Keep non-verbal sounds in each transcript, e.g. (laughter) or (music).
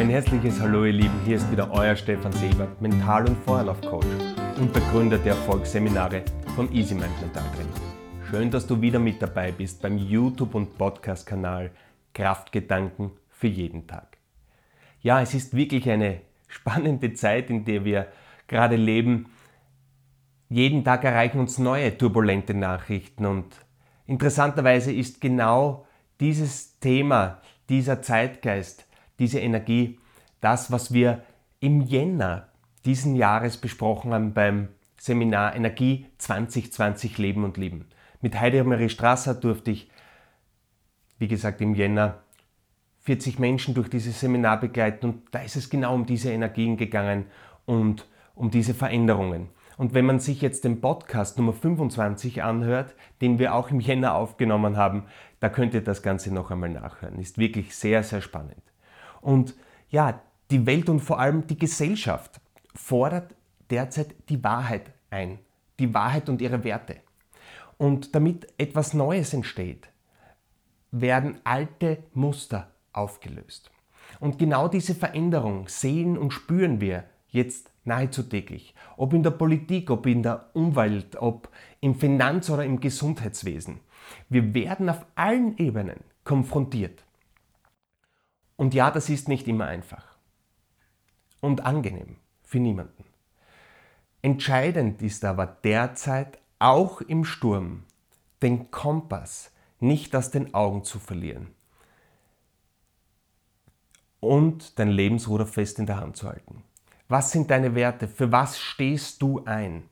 ein herzliches Hallo ihr Lieben, hier ist wieder euer Stefan Sebert, Mental- und Vorlaufcoach und der Gründer der Erfolgsseminare von Easy Mind Mental Training. Schön, dass du wieder mit dabei bist beim YouTube- und Podcast-Kanal Kraftgedanken für jeden Tag. Ja, es ist wirklich eine spannende Zeit, in der wir gerade leben. Jeden Tag erreichen uns neue turbulente Nachrichten und interessanterweise ist genau dieses Thema, dieser Zeitgeist, diese Energie, das, was wir im Jänner diesen Jahres besprochen haben beim Seminar Energie 2020 Leben und Lieben. Mit Heidemarie Strasser durfte ich, wie gesagt, im Jänner 40 Menschen durch dieses Seminar begleiten und da ist es genau um diese Energien gegangen und um diese Veränderungen. Und wenn man sich jetzt den Podcast Nummer 25 anhört, den wir auch im Jänner aufgenommen haben, da könnt ihr das Ganze noch einmal nachhören. Ist wirklich sehr, sehr spannend. Und ja, die Welt und vor allem die Gesellschaft fordert derzeit die Wahrheit ein. Die Wahrheit und ihre Werte. Und damit etwas Neues entsteht, werden alte Muster aufgelöst. Und genau diese Veränderung sehen und spüren wir jetzt nahezu täglich. Ob in der Politik, ob in der Umwelt, ob im Finanz- oder im Gesundheitswesen. Wir werden auf allen Ebenen konfrontiert. Und ja, das ist nicht immer einfach. Und angenehm für niemanden. Entscheidend ist aber derzeit auch im Sturm den Kompass nicht aus den Augen zu verlieren und dein Lebensruder fest in der Hand zu halten. Was sind deine Werte? Für was stehst du ein?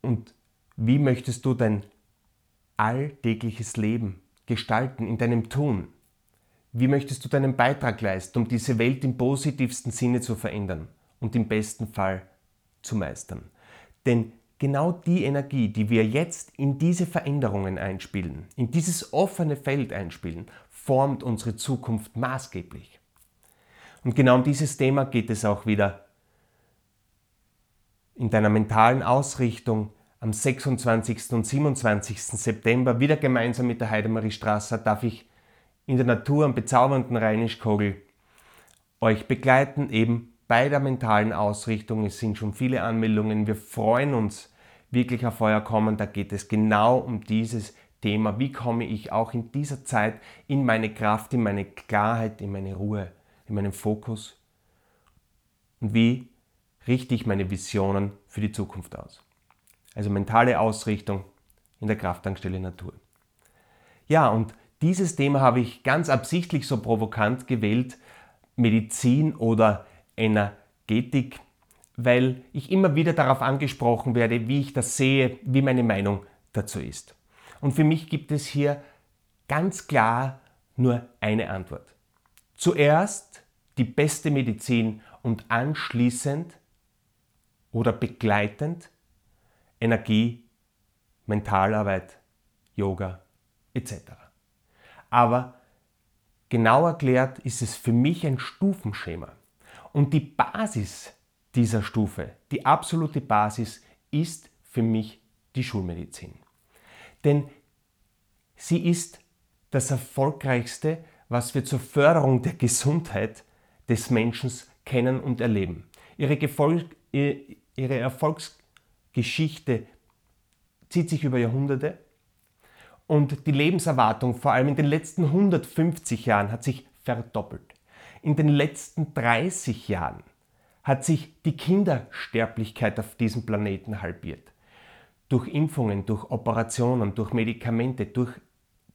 Und wie möchtest du dein alltägliches Leben gestalten in deinem Tun? Wie möchtest du deinen Beitrag leisten, um diese Welt im positivsten Sinne zu verändern und im besten Fall zu meistern? Denn genau die Energie, die wir jetzt in diese Veränderungen einspielen, in dieses offene Feld einspielen, formt unsere Zukunft maßgeblich. Und genau um dieses Thema geht es auch wieder in deiner mentalen Ausrichtung am 26. und 27. September wieder gemeinsam mit der Heidemarie Strasser darf ich in der Natur am bezaubernden Rheinischkogel euch begleiten, eben bei der mentalen Ausrichtung. Es sind schon viele Anmeldungen. Wir freuen uns wirklich auf euer Kommen. Da geht es genau um dieses Thema. Wie komme ich auch in dieser Zeit in meine Kraft, in meine Klarheit, in meine Ruhe, in meinen Fokus? Und wie richte ich meine Visionen für die Zukunft aus? Also mentale Ausrichtung in der Krafttankstelle Natur. Ja, und dieses Thema habe ich ganz absichtlich so provokant gewählt, Medizin oder Energetik weil ich immer wieder darauf angesprochen werde, wie ich das sehe, wie meine Meinung dazu ist. Und für mich gibt es hier ganz klar nur eine Antwort. Zuerst die beste Medizin und anschließend oder begleitend Energie, Mentalarbeit, Yoga etc. Aber genau erklärt ist es für mich ein Stufenschema. Und die Basis dieser Stufe. Die absolute Basis ist für mich die Schulmedizin. Denn sie ist das Erfolgreichste, was wir zur Förderung der Gesundheit des Menschen kennen und erleben. Ihre, Gefolg, ihre Erfolgsgeschichte zieht sich über Jahrhunderte und die Lebenserwartung vor allem in den letzten 150 Jahren hat sich verdoppelt. In den letzten 30 Jahren hat sich die Kindersterblichkeit auf diesem Planeten halbiert. Durch Impfungen, durch Operationen, durch Medikamente, durch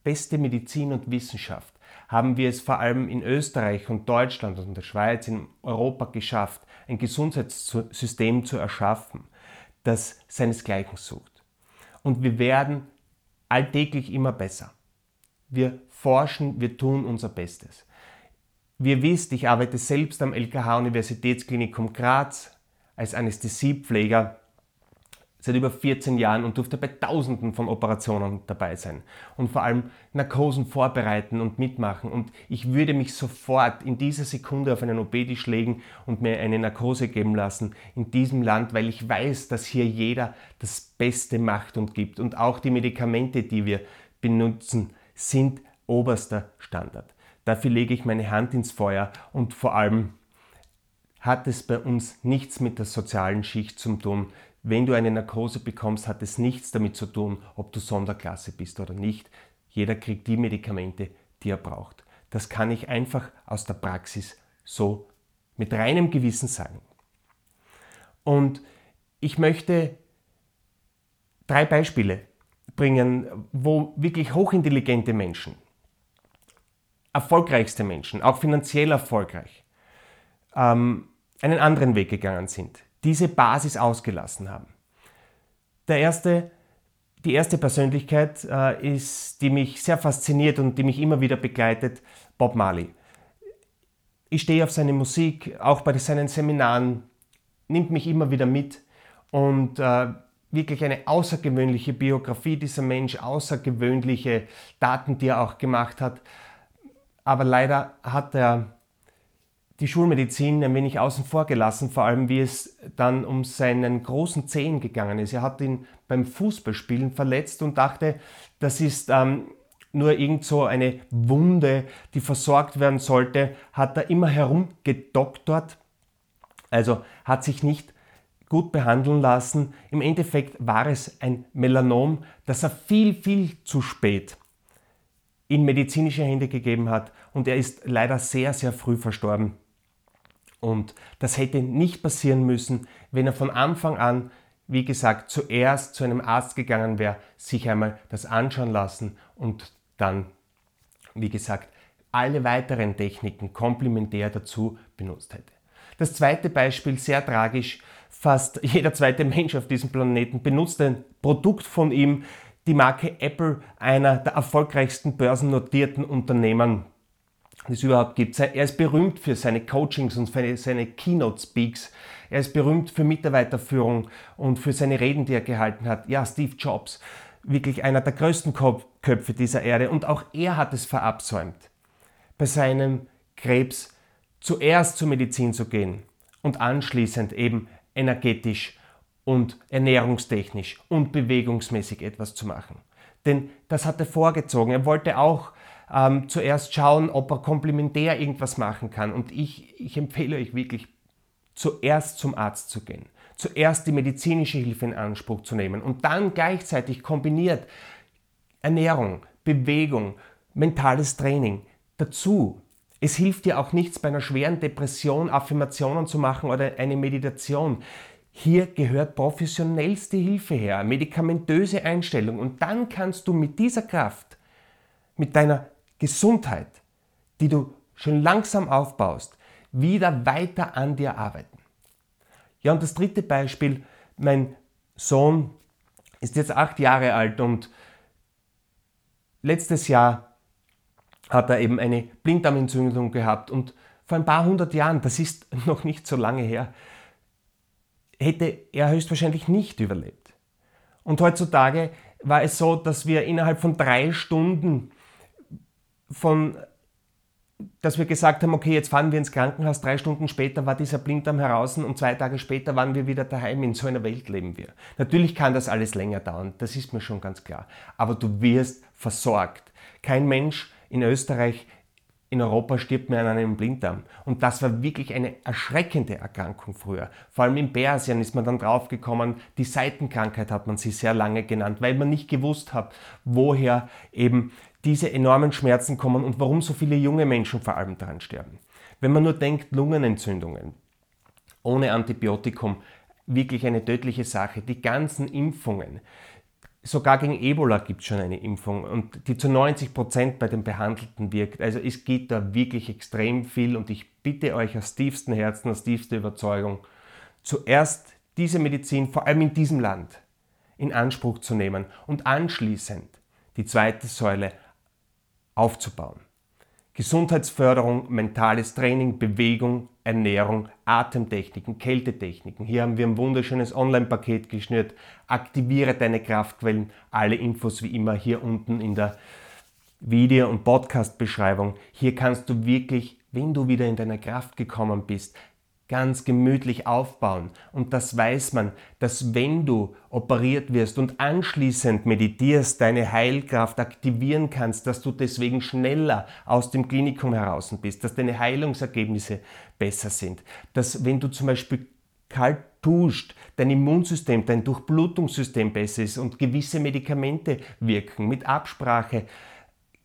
beste Medizin und Wissenschaft haben wir es vor allem in Österreich und Deutschland und der Schweiz, in Europa geschafft, ein Gesundheitssystem zu erschaffen, das seinesgleichen sucht. Und wir werden alltäglich immer besser. Wir forschen, wir tun unser Bestes. Wie ihr wisst, ich arbeite selbst am LKH Universitätsklinikum Graz als Anästhesiepfleger seit über 14 Jahren und durfte bei Tausenden von Operationen dabei sein und vor allem Narkosen vorbereiten und mitmachen. Und ich würde mich sofort in dieser Sekunde auf einen OP-Tisch legen und mir eine Narkose geben lassen in diesem Land, weil ich weiß, dass hier jeder das Beste macht und gibt. Und auch die Medikamente, die wir benutzen, sind oberster Standard. Dafür lege ich meine Hand ins Feuer und vor allem hat es bei uns nichts mit der sozialen Schicht zu tun. Wenn du eine Narkose bekommst, hat es nichts damit zu tun, ob du Sonderklasse bist oder nicht. Jeder kriegt die Medikamente, die er braucht. Das kann ich einfach aus der Praxis so mit reinem Gewissen sagen. Und ich möchte drei Beispiele bringen, wo wirklich hochintelligente Menschen, erfolgreichste Menschen, auch finanziell erfolgreich, ähm, einen anderen Weg gegangen sind, diese Basis ausgelassen haben. Der erste, die erste Persönlichkeit äh, ist, die mich sehr fasziniert und die mich immer wieder begleitet, Bob Marley. Ich stehe auf seine Musik, auch bei seinen Seminaren, nimmt mich immer wieder mit und äh, wirklich eine außergewöhnliche Biografie dieser Mensch, außergewöhnliche Daten, die er auch gemacht hat. Aber leider hat er die Schulmedizin ein wenig außen vor gelassen, vor allem wie es dann um seinen großen Zehen gegangen ist. Er hat ihn beim Fußballspielen verletzt und dachte, das ist ähm, nur irgend so eine Wunde, die versorgt werden sollte, hat er immer herumgedoktort, also hat sich nicht gut behandeln lassen. Im Endeffekt war es ein Melanom, das er viel, viel zu spät in medizinische Hände gegeben hat und er ist leider sehr, sehr früh verstorben. Und das hätte nicht passieren müssen, wenn er von Anfang an, wie gesagt, zuerst zu einem Arzt gegangen wäre, sich einmal das anschauen lassen und dann, wie gesagt, alle weiteren Techniken komplementär dazu benutzt hätte. Das zweite Beispiel, sehr tragisch, fast (laughs) jeder zweite Mensch auf diesem Planeten benutzt ein Produkt von ihm, die Marke Apple, einer der erfolgreichsten börsennotierten Unternehmen, es überhaupt gibt. Er ist berühmt für seine Coachings und für seine Keynote Speaks. Er ist berühmt für Mitarbeiterführung und für seine Reden, die er gehalten hat. Ja, Steve Jobs, wirklich einer der größten Köpfe dieser Erde. Und auch er hat es verabsäumt, bei seinem Krebs zuerst zur Medizin zu gehen und anschließend eben energetisch und ernährungstechnisch und bewegungsmäßig etwas zu machen. Denn das hat er vorgezogen. Er wollte auch ähm, zuerst schauen, ob er komplementär irgendwas machen kann. Und ich, ich empfehle euch wirklich, zuerst zum Arzt zu gehen, zuerst die medizinische Hilfe in Anspruch zu nehmen und dann gleichzeitig kombiniert Ernährung, Bewegung, mentales Training dazu es hilft dir auch nichts bei einer schweren Depression Affirmationen zu machen oder eine Meditation. Hier gehört professionellste Hilfe her, medikamentöse Einstellung und dann kannst du mit dieser Kraft, mit deiner Gesundheit, die du schon langsam aufbaust, wieder weiter an dir arbeiten. Ja, und das dritte Beispiel, mein Sohn ist jetzt acht Jahre alt und letztes Jahr hat er eben eine Blinddarmentzündung gehabt und vor ein paar hundert Jahren, das ist (laughs) noch nicht so lange her, hätte er höchstwahrscheinlich nicht überlebt. Und heutzutage war es so, dass wir innerhalb von drei Stunden von dass wir gesagt haben, okay, jetzt fahren wir ins Krankenhaus, drei Stunden später war dieser Blinddarm heraus und zwei Tage später waren wir wieder daheim. In so einer Welt leben wir. Natürlich kann das alles länger dauern, das ist mir schon ganz klar. Aber du wirst versorgt. Kein Mensch in Österreich, in Europa stirbt man an einem Blinddarm. Und das war wirklich eine erschreckende Erkrankung früher. Vor allem in Persien ist man dann draufgekommen, die Seitenkrankheit hat man sie sehr lange genannt, weil man nicht gewusst hat, woher eben diese enormen Schmerzen kommen und warum so viele junge Menschen vor allem daran sterben. Wenn man nur denkt, Lungenentzündungen ohne Antibiotikum, wirklich eine tödliche Sache. Die ganzen Impfungen, Sogar gegen Ebola gibt es schon eine Impfung und die zu 90 Prozent bei den Behandelten wirkt. Also es geht da wirklich extrem viel und ich bitte euch aus tiefstem Herzen, aus tiefster Überzeugung, zuerst diese Medizin, vor allem in diesem Land, in Anspruch zu nehmen und anschließend die zweite Säule aufzubauen. Gesundheitsförderung, mentales Training, Bewegung, Ernährung, Atemtechniken, Kältetechniken. Hier haben wir ein wunderschönes Online-Paket geschnürt. Aktiviere deine Kraftquellen. Alle Infos wie immer hier unten in der Video- und Podcast-Beschreibung. Hier kannst du wirklich, wenn du wieder in deine Kraft gekommen bist, ganz gemütlich aufbauen. Und das weiß man, dass wenn du operiert wirst und anschließend meditierst, deine Heilkraft aktivieren kannst, dass du deswegen schneller aus dem Klinikum heraus bist, dass deine Heilungsergebnisse besser sind, dass wenn du zum Beispiel kalt duscht, dein Immunsystem, dein Durchblutungssystem besser ist und gewisse Medikamente wirken mit Absprache,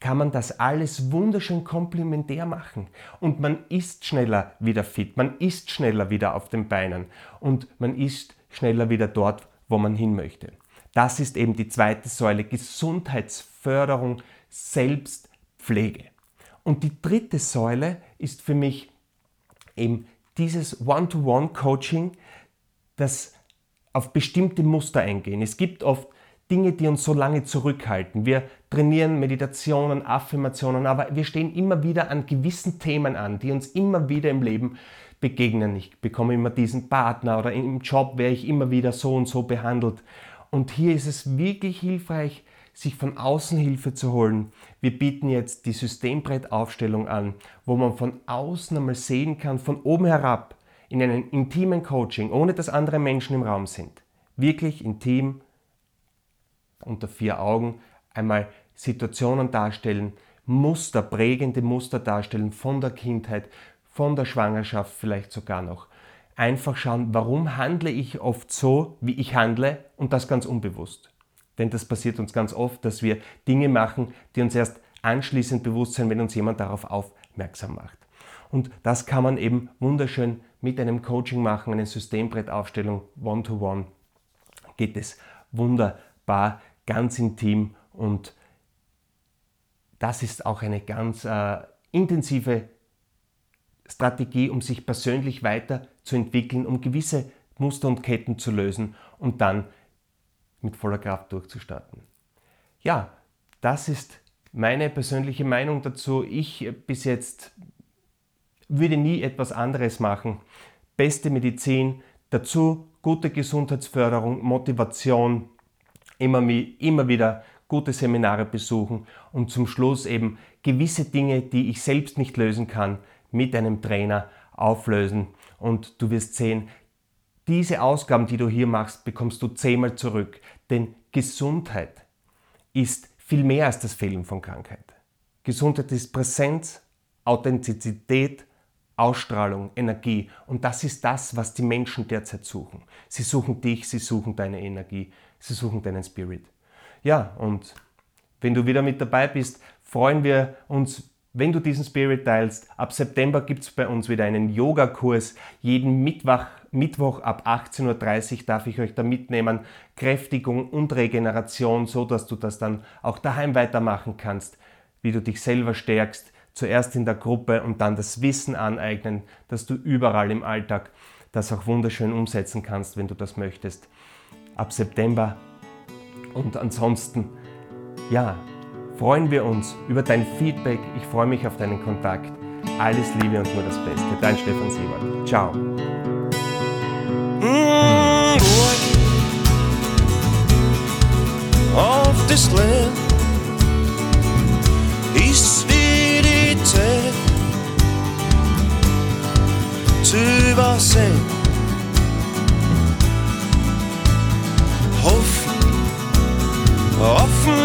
kann man das alles wunderschön komplementär machen. Und man ist schneller wieder fit, man ist schneller wieder auf den Beinen und man ist schneller wieder dort, wo man hin möchte. Das ist eben die zweite Säule, Gesundheitsförderung, Selbstpflege. Und die dritte Säule ist für mich eben dieses One-to-One-Coaching, das auf bestimmte Muster eingehen. Es gibt oft Dinge, die uns so lange zurückhalten. Wir trainieren Meditationen, Affirmationen, aber wir stehen immer wieder an gewissen Themen an, die uns immer wieder im Leben begegnen. Ich bekomme immer diesen Partner oder im Job werde ich immer wieder so und so behandelt. Und hier ist es wirklich hilfreich, sich von außen Hilfe zu holen. Wir bieten jetzt die Systembrettaufstellung an, wo man von außen einmal sehen kann, von oben herab, in einem intimen Coaching, ohne dass andere Menschen im Raum sind. Wirklich intim, unter vier Augen, einmal Situationen darstellen, Muster, prägende Muster darstellen von der Kindheit, von der Schwangerschaft vielleicht sogar noch. Einfach schauen, warum handle ich oft so, wie ich handle und das ganz unbewusst. Denn das passiert uns ganz oft, dass wir Dinge machen, die uns erst anschließend bewusst sind, wenn uns jemand darauf aufmerksam macht. Und das kann man eben wunderschön mit einem Coaching machen, eine Systembrettaufstellung, One-to-One. Geht es wunderbar, ganz intim und das ist auch eine ganz äh, intensive Strategie, um sich persönlich weiterzuentwickeln, um gewisse Muster und Ketten zu lösen und dann mit voller Kraft durchzustarten. Ja, das ist meine persönliche Meinung dazu. Ich bis jetzt würde nie etwas anderes machen. Beste Medizin, dazu gute Gesundheitsförderung, Motivation, immer, immer wieder gute Seminare besuchen und zum Schluss eben gewisse Dinge, die ich selbst nicht lösen kann, mit einem Trainer auflösen. Und du wirst sehen, diese Ausgaben, die du hier machst, bekommst du zehnmal zurück. Denn Gesundheit ist viel mehr als das Fehlen von Krankheit. Gesundheit ist Präsenz, Authentizität, Ausstrahlung, Energie. Und das ist das, was die Menschen derzeit suchen. Sie suchen dich, sie suchen deine Energie, sie suchen deinen Spirit. Ja, und wenn du wieder mit dabei bist, freuen wir uns wenn du diesen Spirit teilst, ab September gibt es bei uns wieder einen Yogakurs. Jeden Mittwoch, Mittwoch ab 18.30 Uhr darf ich euch da mitnehmen. Kräftigung und Regeneration, so dass du das dann auch daheim weitermachen kannst, wie du dich selber stärkst. Zuerst in der Gruppe und dann das Wissen aneignen, dass du überall im Alltag das auch wunderschön umsetzen kannst, wenn du das möchtest. Ab September. Und ansonsten, ja, freuen wir uns über dein Feedback. Ich freue mich auf deinen Kontakt. Alles Liebe und nur das Beste. Dein Stefan Siebert. Ciao. Mm, of this land ist wie die Zeit zu offen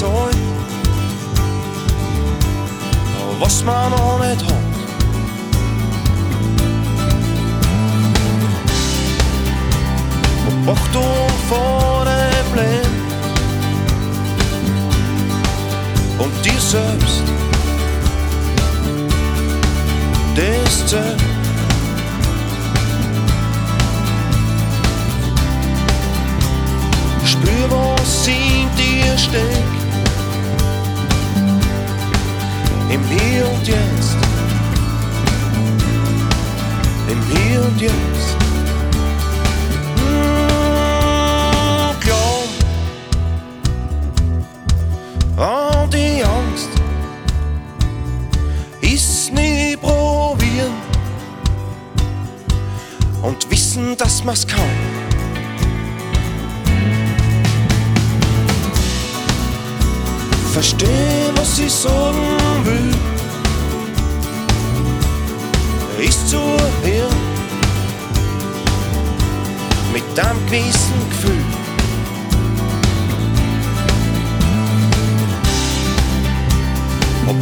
Zeug, was man noch nicht hat. Achtung vor dem Leben und dir selbst,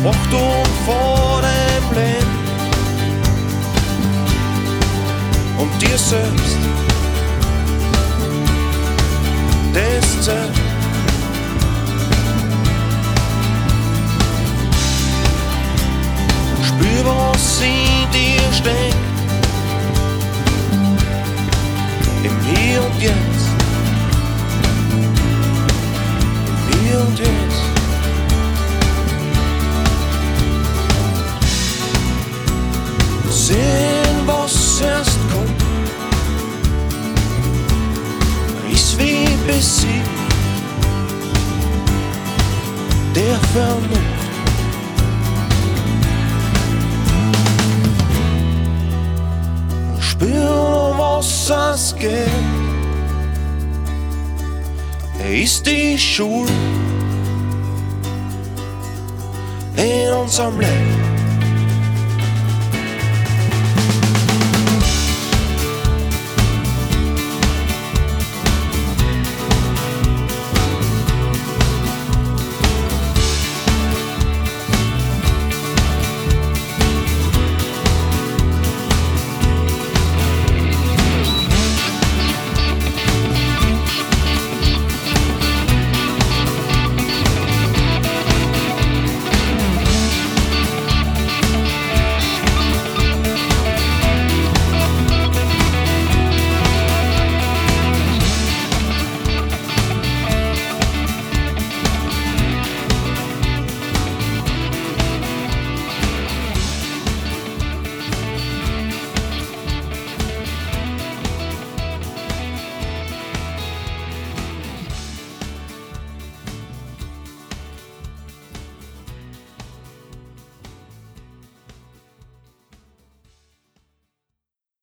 Achtung vor dem Leben und dir selbst. Das zählt. Spür, was in dir steckt. Im Hier und Jetzt. Im Hier und Jetzt. lystig kjol. En ble